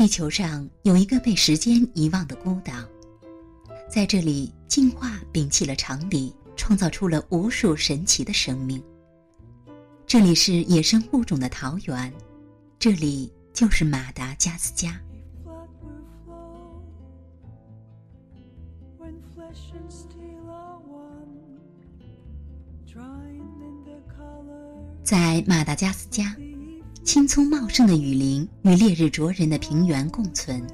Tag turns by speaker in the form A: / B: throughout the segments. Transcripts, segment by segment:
A: 地球上有一个被时间遗忘的孤岛，在这里，进化摒弃了常理，创造出了无数神奇的生命。这里是野生物种的桃源，这里就是马达加斯加。在马达加斯加。青葱茂盛的雨林与烈日灼人的平原共存，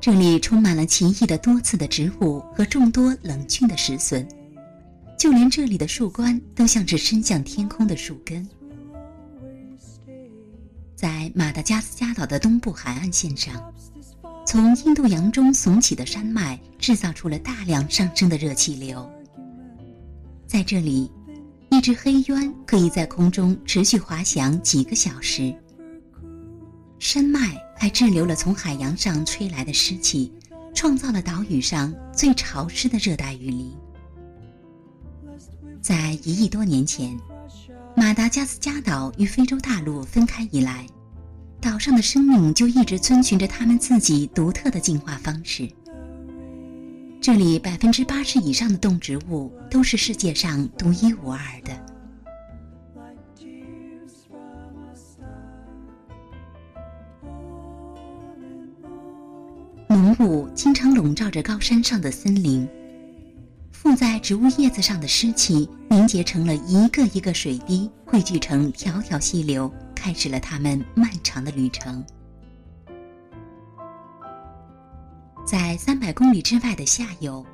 A: 这里充满了奇异的多刺的植物和众多冷峻的石笋，就连这里的树冠都像是伸向天空的树根。在马达加斯加岛的东部海岸线上，从印度洋中耸起的山脉制造出了大量上升的热气流，在这里。一只黑鸢可以在空中持续滑翔几个小时。山脉还滞留了从海洋上吹来的湿气，创造了岛屿上最潮湿的热带雨林。在一亿多年前，马达加斯加岛与非洲大陆分开以来，岛上的生命就一直遵循着他们自己独特的进化方式。这里百分之八十以上的动植物都是世界上独一无二的。浓雾经常笼罩着高山上的森林，附在植物叶子上的湿气凝结成了一个一个水滴，汇聚成条条溪流，开始了它们漫长的旅程。在三百公里之外的下游，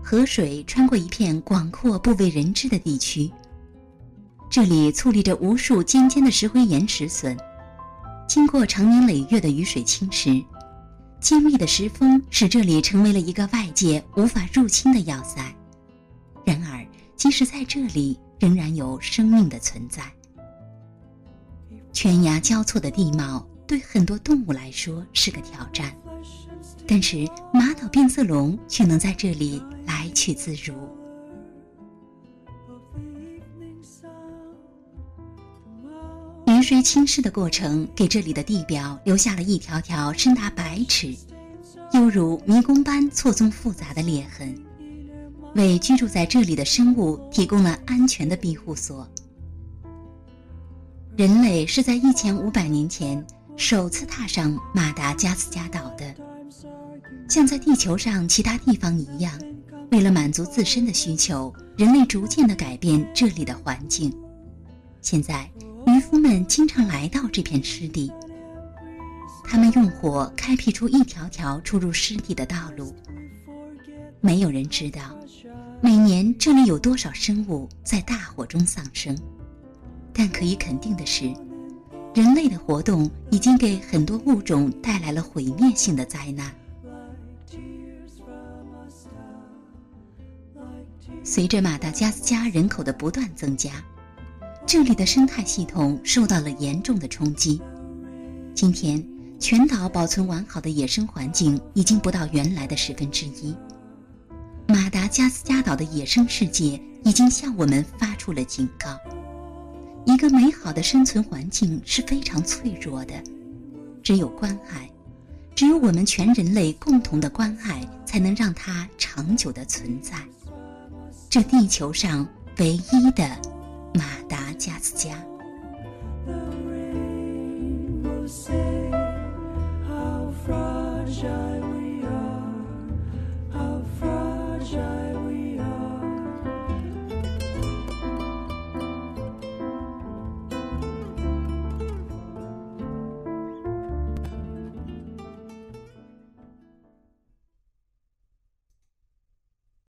A: 河水穿过一片广阔不为人知的地区。这里矗立着无数尖尖的石灰岩石笋，经过长年累月的雨水侵蚀，坚密的石峰使这里成为了一个外界无法入侵的要塞。然而，即使在这里，仍然有生命的存在。犬牙交错的地貌对很多动物来说是个挑战。但是马岛变色龙却能在这里来去自如。雨水侵蚀的过程给这里的地表留下了一条条深达百尺、犹如迷宫般错综复杂的裂痕，为居住在这里的生物提供了安全的庇护所。人类是在一千五百年前首次踏上马达加斯加岛的。像在地球上其他地方一样，为了满足自身的需求，人类逐渐的改变这里的环境。现在，渔夫们经常来到这片湿地，他们用火开辟出一条条出入湿地的道路。没有人知道，每年这里有多少生物在大火中丧生，但可以肯定的是，人类的活动已经给很多物种带来了毁灭性的灾难。随着马达加斯加人口的不断增加，这里的生态系统受到了严重的冲击。今天，全岛保存完好的野生环境已经不到原来的十分之一。马达加斯加岛的野生世界已经向我们发出了警告：一个美好的生存环境是非常脆弱的，只有关爱，只有我们全人类共同的关爱，才能让它长久的存在。是地球上唯一的马达加斯加 the rain will say how fragile